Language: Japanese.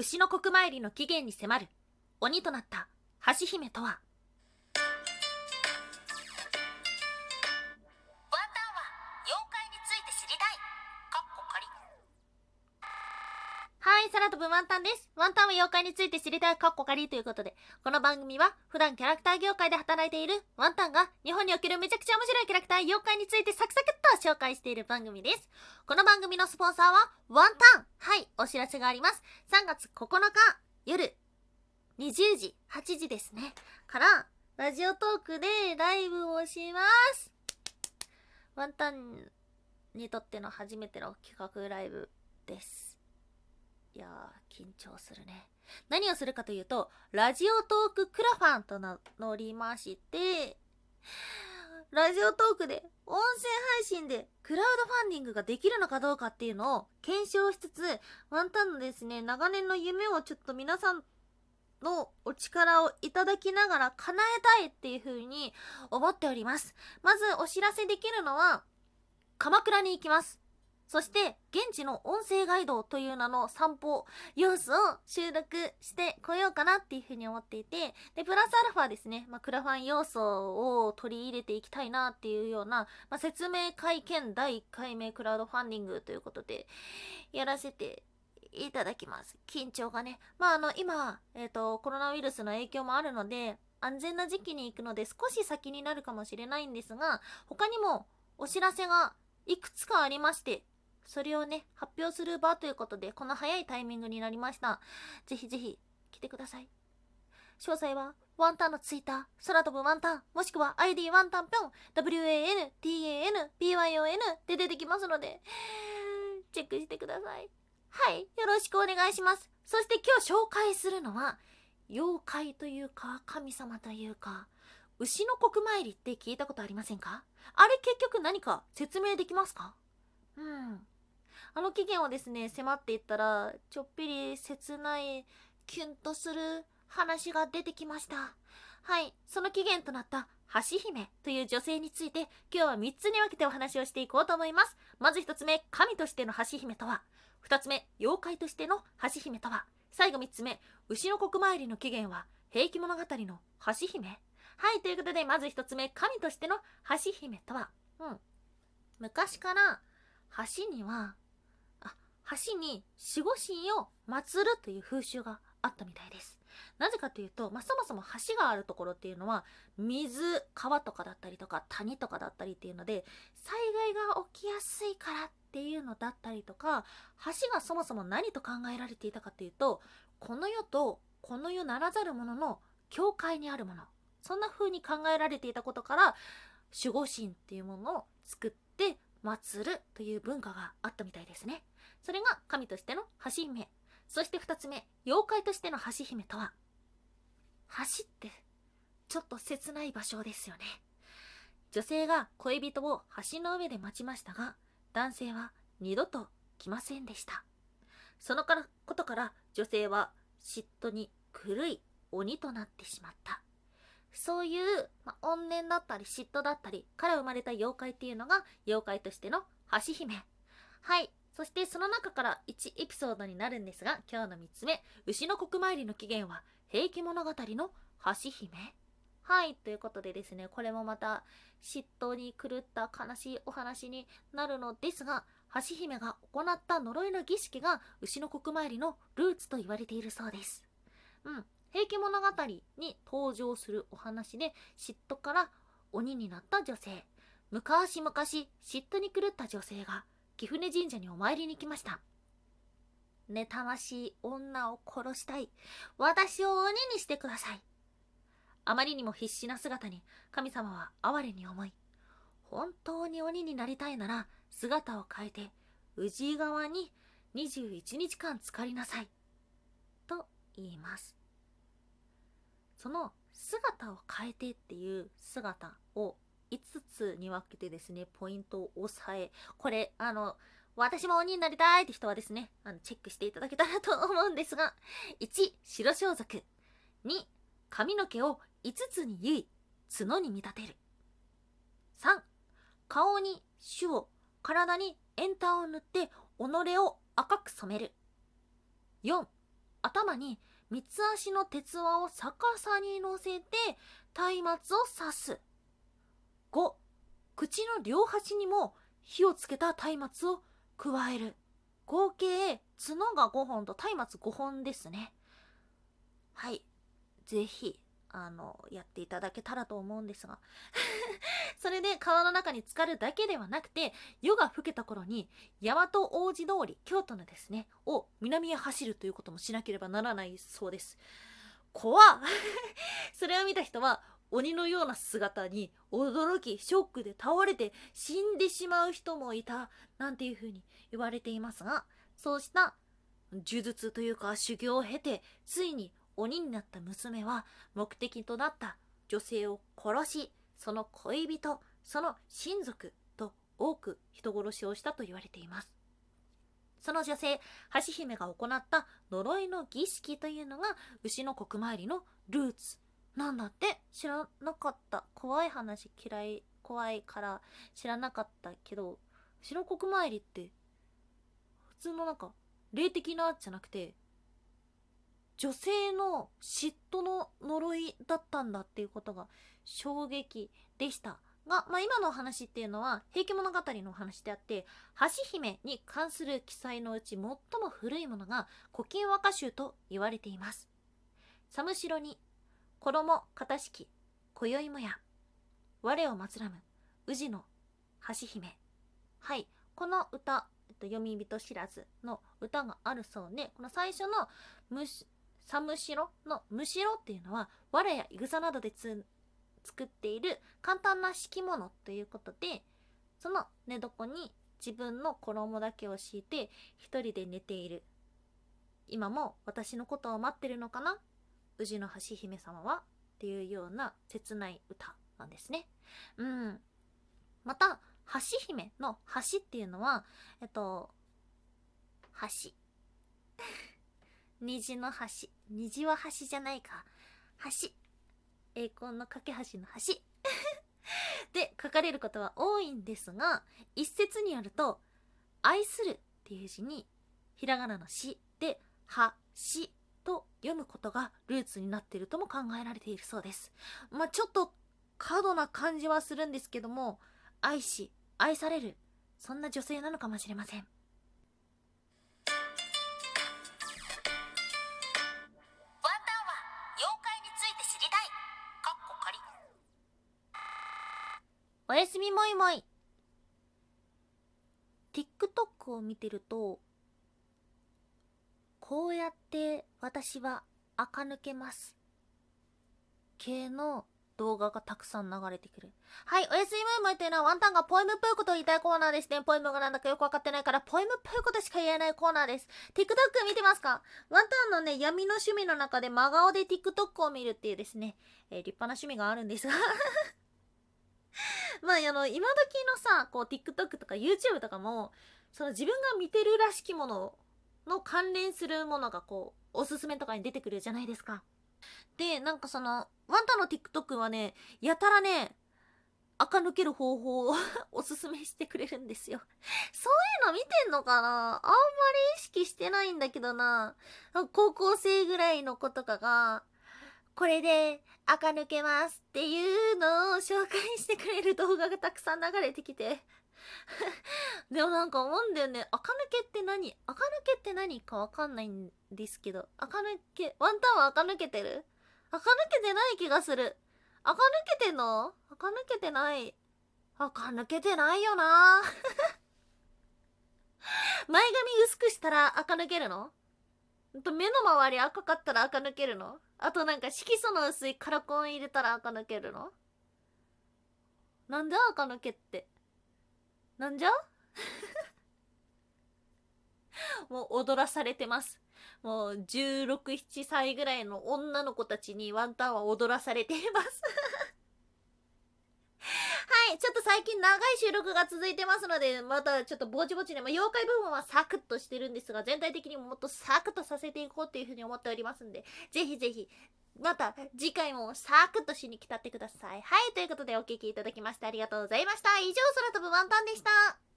牛の国参りの起源に迫る鬼となった橋姫とは。ワンタンです。ワンタンは妖怪について知りたいカッコカリということで、この番組は普段キャラクター業界で働いているワンタンが日本におけるめちゃくちゃ面白いキャラクター妖怪についてサクサクっと紹介している番組です。この番組のスポンサーはワンタンはい、お知らせがあります。3月9日夜20時、8時ですね。から、ラジオトークでライブをします。ワンタンにとっての初めての企画ライブです。いやー、緊張するね。何をするかというと、ラジオトーククラファンと名乗りまして、ラジオトークで音声配信でクラウドファンディングができるのかどうかっていうのを検証しつつ、ワンタンのですね、長年の夢をちょっと皆さんのお力をいただきながら叶えたいっていう風に思っております。まずお知らせできるのは、鎌倉に行きます。そして、現地の音声ガイドという名の散歩様子を収録してこようかなっていうふうに思っていて、で、プラスアルファですね、まあ、クラファン要素を取り入れていきたいなっていうような、まあ、説明会見第1回目クラウドファンディングということで、やらせていただきます。緊張がね。まあ、あの、今、えっ、と、コロナウイルスの影響もあるので、安全な時期に行くので少し先になるかもしれないんですが、他にもお知らせがいくつかありまして、それをね、発表する場ということで、この早いタイミングになりました。ぜひぜひ来てください。詳細は、ワンタンのツイッター、空飛ぶワンタン、もしくは ID ワンタンぴょん、WANTANPYON で出てきますので、チェックしてください。はい、よろしくお願いします。そして今日紹介するのは、妖怪というか、神様というか、牛の国参りって聞いたことありませんか？あれ結局何か説明できますか？うん。あの期限をですね、迫っていったら、ちょっぴり切ない、キュンとする話が出てきました。はい、その起源となった橋姫という女性について、今日は3つに分けてお話をしていこうと思います。まず1つ目、神としての橋姫とは。2つ目、妖怪としての橋姫とは。最後3つ目、牛の国参りの起源は、平家物語の橋姫はい、ということで、まず1つ目、神としての橋姫とは。うん。昔から、橋には、橋に守護神を祀るという風習があったみたいです。なぜかというと、まあ、そもそも橋があるところっていうのは、水、川とかだったりとか、谷とかだったりっていうので、災害が起きやすいからっていうのだったりとか、橋がそもそも何と考えられていたかというと、この世とこの世ならざるものの境界にあるもの。そんな風に考えられていたことから、守護神っていうものを作って祀るという文化があったみたいですね。それが神としての橋姫。そして二つ目、妖怪としての橋姫とは、橋ってちょっと切ない場所ですよね。女性が恋人を橋の上で待ちましたが、男性は二度と来ませんでした。そのからことから女性は嫉妬に狂い鬼となってしまった。そういう、まあ、怨念だったり嫉妬だったりから生まれた妖怪っていうのが妖怪としての橋姫。はい。そしてその中から1エピソードになるんですが、今日の3つ目、牛の国参りの起源は平家物語の橋姫。はい。ということでですね、これもまた嫉妬に狂った悲しいお話になるのですが、橋姫が行った呪いの儀式が牛の国参りのルーツと言われているそうです。うん。平家物語に登場するお話で嫉妬から鬼になった女性。昔々嫉妬に狂った女性が貴船神社にお参りに来ました。妬ましい女を殺したい。私を鬼にしてください。あまりにも必死な姿に神様は哀れに思い、本当に鬼になりたいなら姿を変えて宇治川に21日間浸かりなさい。と言います。その姿を変えてっていう姿を5つに分けてですね、ポイントを押さえ、これ、あの、私も鬼になりたいって人はですね、あの、チェックしていただけたらと思うんですが、1、白装束。2、髪の毛を5つに結い、角に見立てる。3、顔に朱を、体に塩炭を塗って、己を赤く染める。4、頭に三つ足の鉄輪を逆さに乗せて松明を刺す。5口の両端にも火をつけた松明を加える。合計角が5本と松明5本ですね。はい。ぜひあのやっていただけたらと思うんですが。それで川の中に浸かるだけではなくて夜が更けた頃に大和王子通り京都のですねを南へ走るということもしなければならないそうです。怖っ。それを見た人は鬼のような姿に驚きショックで倒れて死んでしまう人もいたなんていう風に言われていますがそうした呪術というか修行を経てついに鬼になった娘は目的となった女性を殺しその恋人その親族と多く人殺しをしたと言われています。その女性橋姫が行った呪いの儀式というのが牛の国参りのルーツ。なんだって知らなかった。怖い話嫌い怖いから知らなかったけど牛の国参りって普通のなんか霊的なじゃなくて女性の嫉妬の呪いだったんだっていうことが衝撃でした。が、まあ、今のお話っていうのは「平家物語」のお話であって橋姫に関する記載のうち最も古いものが「古今和歌集」と言われています。寒城に衣片敷今宵もや我を祀らむ宇治の橋姫。はいこの歌、えっと、読み人知らずの歌があるそうでこの最初の寒城のむしろっていうのは藁やいぐさなどでつ作っている簡単な敷物ということでその寝床に自分の衣だけを敷いて一人で寝ている。今も私のことを待ってるのかな？宇治の橋姫様は？っていうような切ない歌なんですね。うん。また橋姫の橋っていうのはえっと橋。虹の橋。虹は橋じゃないか。橋。栄光の架け橋の橋。で書かれることは多いんですが一説によると「愛する」っていう字にひらがなの「し」で「はし」と読むことがルーツになっているとも考えられているそうです。まあちょっと過度な感じはするんですけども愛し愛される。そんな女性なのかもしれません。やすみもいもい。TikTok を見てるとこうやって私は垢抜けます。系の動画がたくさん流れてくる。はいおやすみもいもいというのはワンタンがポエムっぽいことを言いたいコーナーですね。ポエムがなんだかよくわかってないからポエムっぽいことしか言えないコーナーです。TikTok 見てますか？ワンタンのね闇の趣味の中で真顔で TikTok を見るっていうですね、えー立派な趣味があるんですが。まあ、あの、今時のさ、こう、TikTok とか YouTube とかも、その自分が見てるらしきものの関連するものがこう、おすすめとかに出てくるじゃないですか。で、なんかその、ワンタの TikTok はね、やたらね、垢抜ける方法を おすすめしてくれるんですよ。そういうの見てんのかな？あんまり意識してないんだけどな。高校生ぐらいの子とかが、これで垢抜けますっていうのを紹介してくれる動画がたくさん流れてきて。でもなんか思うんだよね。垢抜けって何？垢抜けって何かわかんないんですけど。垢抜け、ワンタンは垢抜けてる？垢抜けてない気がする。垢抜けてんの？垢抜けてない？垢抜けてないよな 前髪薄くしたら垢抜けるの？と目の周り赤かったら垢抜けるの？あとなんか色素の薄いカラコン入れたら垢抜けるの？なんで垢抜けって？なんじゃ？もう踊らされてます。もう16、7歳ぐらいの女の子たちにワンタンは踊らされています、最近長い収録が続いてますので、またちょっとぼちぼちでも妖怪部分はサクッとしてるんですが、全体的にももっとサクッとさせていこうっていうふうに思っておりますんで、ぜひぜひ、また次回もサクッとしに来たってください。はい、ということでお聴きいただきましてありがとうございました。以上、空飛ぶワンタンでした。